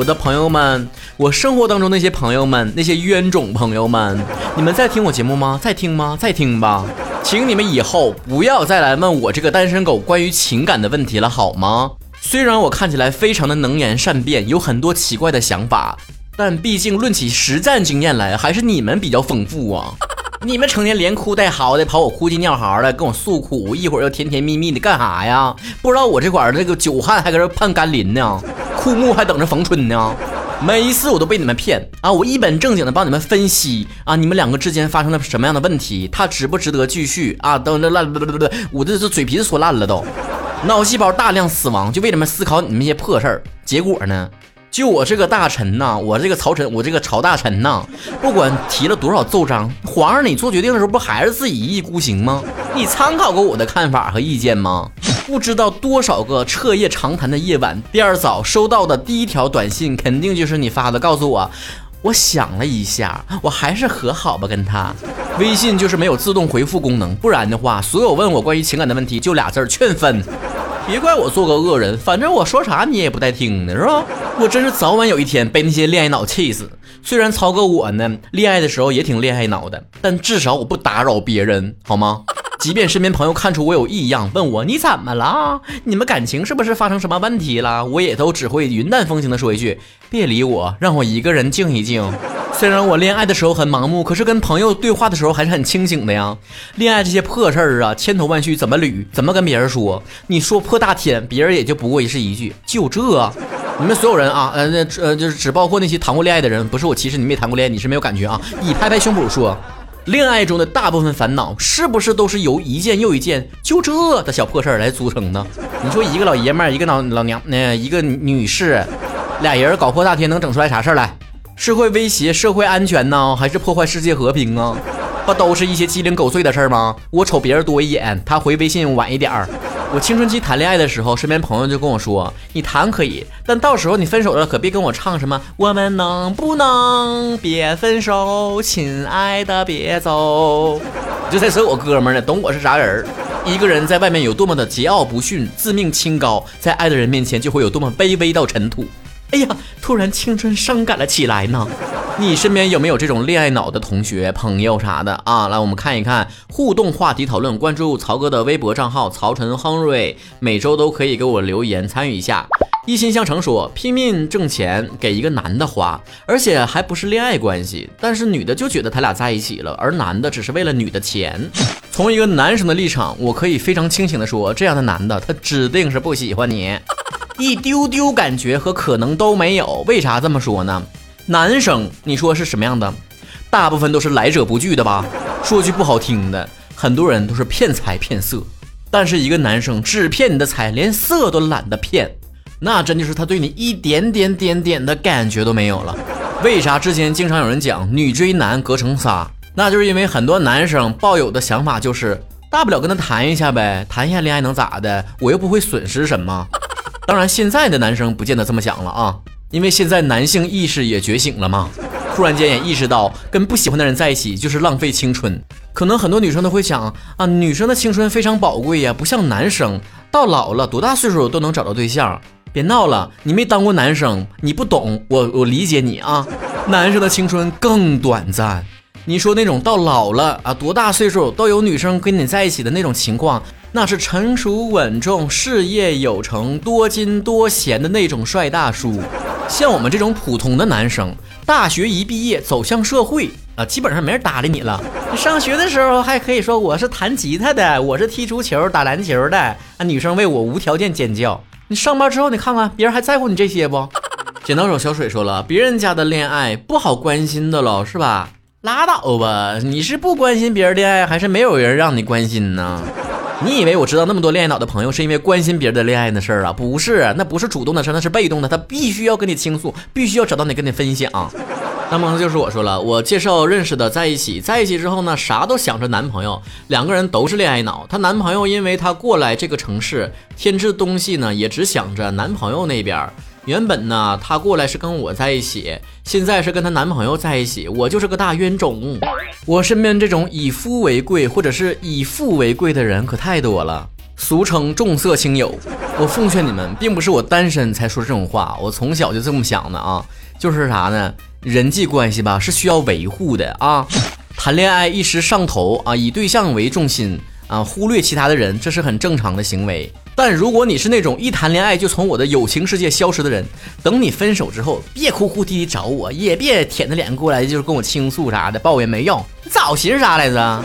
我的朋友们，我生活当中那些朋友们，那些冤种朋友们，你们在听我节目吗？在听吗？在听吧，请你们以后不要再来问我这个单身狗关于情感的问题了，好吗？虽然我看起来非常的能言善辩，有很多奇怪的想法，但毕竟论起实战经验来，还是你们比较丰富啊。你们成天连哭带嚎的跑我哭唧尿嚎的跟我诉苦，一会儿又甜甜蜜蜜的干啥呀？不知道我这块儿这个久旱还搁这盼甘霖呢，枯木还等着逢春呢。每一次我都被你们骗啊！我一本正经的帮你们分析啊，你们两个之间发生了什么样的问题，他值不值得继续啊？都那烂不不不不，我这这嘴皮子说烂了都，脑细胞大量死亡，就为什么思考你们那些破事儿？结果呢？就我这个大臣呐，我这个曹臣，我这个朝大臣呐，不管提了多少奏章，皇上你做决定的时候不还是自己一意孤行吗？你参考过我的看法和意见吗？不知道多少个彻夜长谈的夜晚，第二早收到的第一条短信，肯定就是你发的，告诉我，我想了一下，我还是和好吧，跟他。微信就是没有自动回复功能，不然的话，所有问我关于情感的问题，就俩字儿劝分。别怪我做个恶人，反正我说啥你也不带听的，是吧？我真是早晚有一天被那些恋爱脑气死。虽然曹哥我呢，恋爱的时候也挺恋爱脑的，但至少我不打扰别人，好吗？即便身边朋友看出我有异样，问我你怎么了？你们感情是不是发生什么问题了？我也都只会云淡风轻的说一句：别理我，让我一个人静一静。虽然我恋爱的时候很盲目，可是跟朋友对话的时候还是很清醒的呀。恋爱这些破事儿啊，千头万绪怎么捋，怎么跟别人说？你说破大天，别人也就不过是一句就这。你们所有人啊，呃，那呃，就是只包括那些谈过恋爱的人，不是我歧视你没谈过恋爱，你是没有感觉啊。你拍拍胸脯说，恋爱中的大部分烦恼是不是都是由一件又一件就这的小破事儿来组成的？你说一个老爷们儿，一个老老娘，那一个女士，俩人搞破大天，能整出来啥事儿来？是会威胁社会安全呢，还是破坏世界和平啊？不都是一些鸡零狗碎的事儿吗？我瞅别人多一眼，他回微信晚一点儿。我青春期谈恋爱的时候，身边朋友就跟我说：“你谈可以，但到时候你分手了，可别跟我唱什么‘我们能不能别分手，亲爱的别走’。”这才是我哥们儿呢，懂我是啥人儿？一个人在外面有多么的桀骜不驯、自命清高，在爱的人面前就会有多么卑微到尘土。哎呀，突然青春伤感了起来呢。你身边有没有这种恋爱脑的同学、朋友啥的啊？来，我们看一看互动话题讨论，关注曹哥的微博账号曹晨亨瑞，每周都可以给我留言参与一下。一心向成说，拼命挣钱给一个男的花，而且还不是恋爱关系，但是女的就觉得他俩在一起了，而男的只是为了女的钱。从一个男生的立场，我可以非常清醒的说，这样的男的他指定是不喜欢你。一丢丢感觉和可能都没有，为啥这么说呢？男生，你说是什么样的？大部分都是来者不拒的吧？说句不好听的，很多人都是骗财骗色。但是一个男生只骗你的财，连色都懒得骗，那真就是他对你一点点点点的感觉都没有了。为啥之前经常有人讲女追男隔层纱？那就是因为很多男生抱有的想法就是，大不了跟他谈一下呗，谈一下恋爱能咋的？我又不会损失什么。当然，现在的男生不见得这么想了啊，因为现在男性意识也觉醒了嘛，突然间也意识到跟不喜欢的人在一起就是浪费青春。可能很多女生都会想啊，女生的青春非常宝贵呀，不像男生到老了多大岁数都能找到对象。别闹了，你没当过男生，你不懂，我我理解你啊。男生的青春更短暂，你说那种到老了啊，多大岁数都有女生跟你在一起的那种情况。那是成熟稳重、事业有成、多金多闲的那种帅大叔。像我们这种普通的男生，大学一毕业走向社会啊，基本上没人搭理你了。你上学的时候还可以说我是弹吉他的，我是踢足球、打篮球的，啊，女生为我无条件尖叫。你上班之后，你看看别人还在乎你这些不？剪刀手小水说了，别人家的恋爱不好关心的了，是吧？拉倒吧，你是不关心别人恋爱，还是没有人让你关心呢？你以为我知道那么多恋爱脑的朋友是因为关心别人的恋爱的事儿啊？不是，那不是主动的事，那是被动的。他必须要跟你倾诉，必须要找到你跟你分享。那么就是我说了，我介绍认识的在一起，在一起之后呢，啥都想着男朋友，两个人都是恋爱脑。她男朋友因为她过来这个城市，添置东西呢也只想着男朋友那边。原本呢，她过来是跟我在一起，现在是跟她男朋友在一起，我就是个大冤种。我身边这种以夫为贵或者是以富为贵的人可太多了，俗称重色轻友。我奉劝你们，并不是我单身才说这种话，我从小就这么想的啊。就是啥呢？人际关系吧是需要维护的啊。谈恋爱一时上头啊，以对象为重心啊，忽略其他的人，这是很正常的行为。但如果你是那种一谈恋爱就从我的友情世界消失的人，等你分手之后，别哭哭啼啼找我，也别舔着脸过来就是跟我倾诉啥的，抱怨没用。你早寻思啥来着？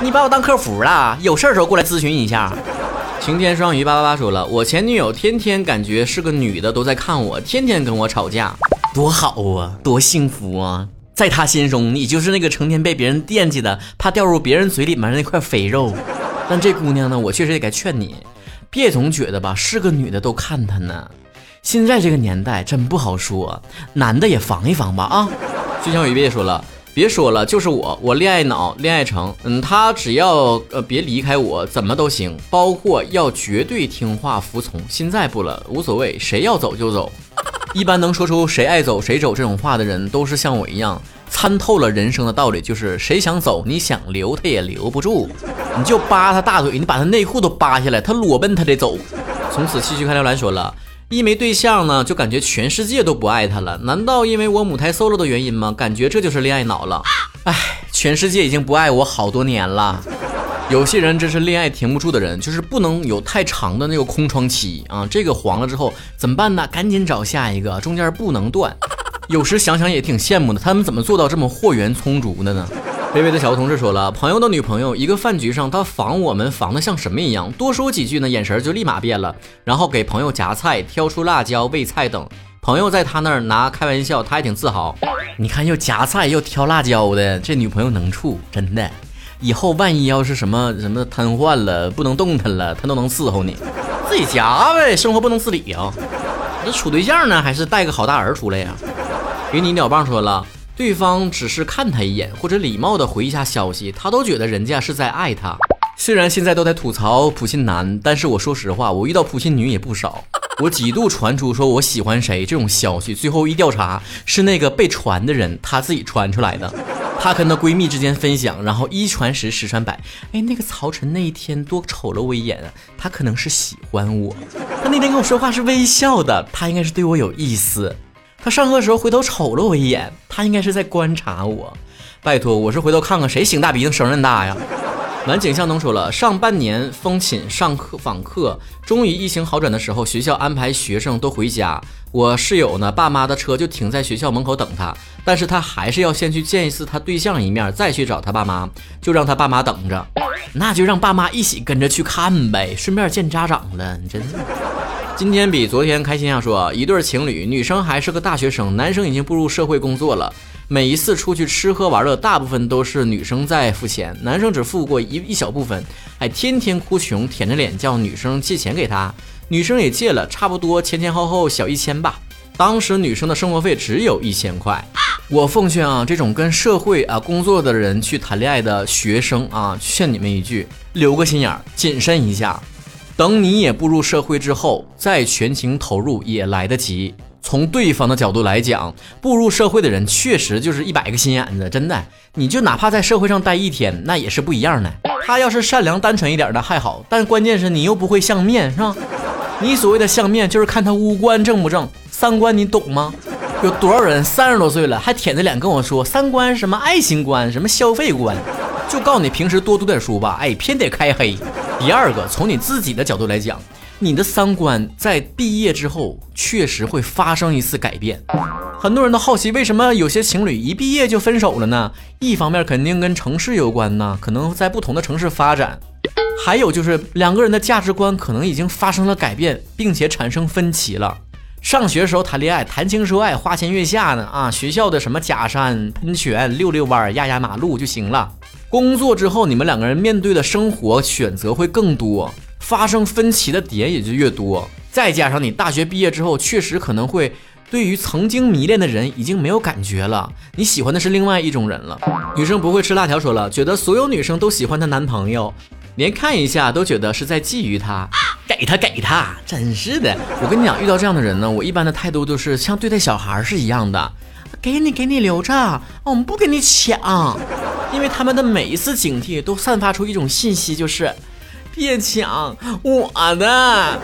你把我当客服了？有事儿时候过来咨询一下。晴天双鱼八八八说了，我前女友天天感觉是个女的都在看我，天天跟我吵架。多好啊，多幸福啊！在他心中，你就是那个成天被别人惦记的，怕掉入别人嘴里面那块肥肉。但这姑娘呢，我确实也该劝你，别总觉得吧，是个女的都看他呢。现在这个年代真不好说，男的也防一防吧啊！就像雨别说了，别说了，就是我，我恋爱脑，恋爱成。嗯，他只要呃别离开我，怎么都行，包括要绝对听话服从。现在不了，无所谓，谁要走就走。一般能说出谁爱走谁走这种话的人，都是像我一样参透了人生的道理，就是谁想走，你想留他也留不住。你就扒他大腿，你把他内裤都扒下来，他裸奔他得走。从此继续看刘兰说了，一没对象呢，就感觉全世界都不爱他了。难道因为我母胎 solo 的原因吗？感觉这就是恋爱脑了。唉，全世界已经不爱我好多年了。有些人真是恋爱停不住的人，就是不能有太长的那个空窗期啊！这个黄了之后怎么办呢？赶紧找下一个，中间不能断。有时想想也挺羡慕的，他们怎么做到这么货源充足的呢？微微的小同志说了，朋友的女朋友，一个饭局上，他防我们防的像什么一样？多说几句呢，眼神就立马变了，然后给朋友夹菜、挑出辣椒、喂菜等。朋友在他那儿拿开玩笑，他还挺自豪。你看又夹菜又挑辣椒的，这女朋友能处，真的。以后万一要是什么什么瘫痪了，不能动弹了，他都能伺候你，自己夹呗，生活不能自理啊。这处对象呢，还是带个好大儿出来呀？给你鸟棒说了，对方只是看他一眼，或者礼貌的回一下消息，他都觉得人家是在爱他。虽然现在都在吐槽普信男，但是我说实话，我遇到普信女也不少。我几度传出说我喜欢谁这种消息，最后一调查，是那个被传的人他自己传出来的。她跟她闺蜜之间分享，然后一传十，十传百。哎，那个曹晨那一天多瞅了我一眼，他可能是喜欢我。他那天跟我说话是微笑的，他应该是对我有意思。他上课的时候回头瞅了我一眼，他应该是在观察我。拜托，我是回头看看谁醒大鼻子声人大呀。南景向东说了，上半年封寝上课访客，终于疫情好转的时候，学校安排学生都回家。我室友呢，爸妈的车就停在学校门口等他，但是他还是要先去见一次他对象一面，再去找他爸妈，就让他爸妈等着。那就让爸妈一起跟着去看呗，顺便见家长了。你真是，今天比昨天开心啊！说一对情侣，女生还是个大学生，男生已经步入社会工作了。每一次出去吃喝玩乐，大部分都是女生在付钱，男生只付过一一小部分，还天天哭穷，舔着脸叫女生借钱给他，女生也借了，差不多前前后后小一千吧。当时女生的生活费只有一千块。我奉劝啊，这种跟社会啊工作的人去谈恋爱的学生啊，劝你们一句，留个心眼儿，谨慎一下，等你也步入社会之后，再全情投入也来得及。从对方的角度来讲，步入社会的人确实就是一百个心眼子，真的。你就哪怕在社会上待一天，那也是不一样的。他要是善良单纯一点的还好，但关键是你又不会相面，是吧？你所谓的相面，就是看他五官正不正，三观你懂吗？有多少人三十多岁了还舔着脸跟我说三观什么爱情观什么消费观？就告诉你平时多读点书吧，哎，偏得开黑。第二个，从你自己的角度来讲。你的三观在毕业之后确实会发生一次改变。很多人都好奇，为什么有些情侣一毕业就分手了呢？一方面肯定跟城市有关呢，可能在不同的城市发展；还有就是两个人的价值观可能已经发生了改变，并且产生分歧了。上学时候谈恋爱，谈情说爱，花前月下呢啊，学校的什么假山喷泉、溜溜弯、压压马路就行了。工作之后，你们两个人面对的生活选择会更多。发生分歧的点也就越多，再加上你大学毕业之后，确实可能会对于曾经迷恋的人已经没有感觉了，你喜欢的是另外一种人了。女生不会吃辣条说了，觉得所有女生都喜欢她男朋友，连看一下都觉得是在觊觎他，给他给他，真是的。我跟你讲，遇到这样的人呢，我一般的态度都是像对待小孩是一样的，给你给你留着，我们不跟你抢，因为他们的每一次警惕都散发出一种信息，就是。别抢我的。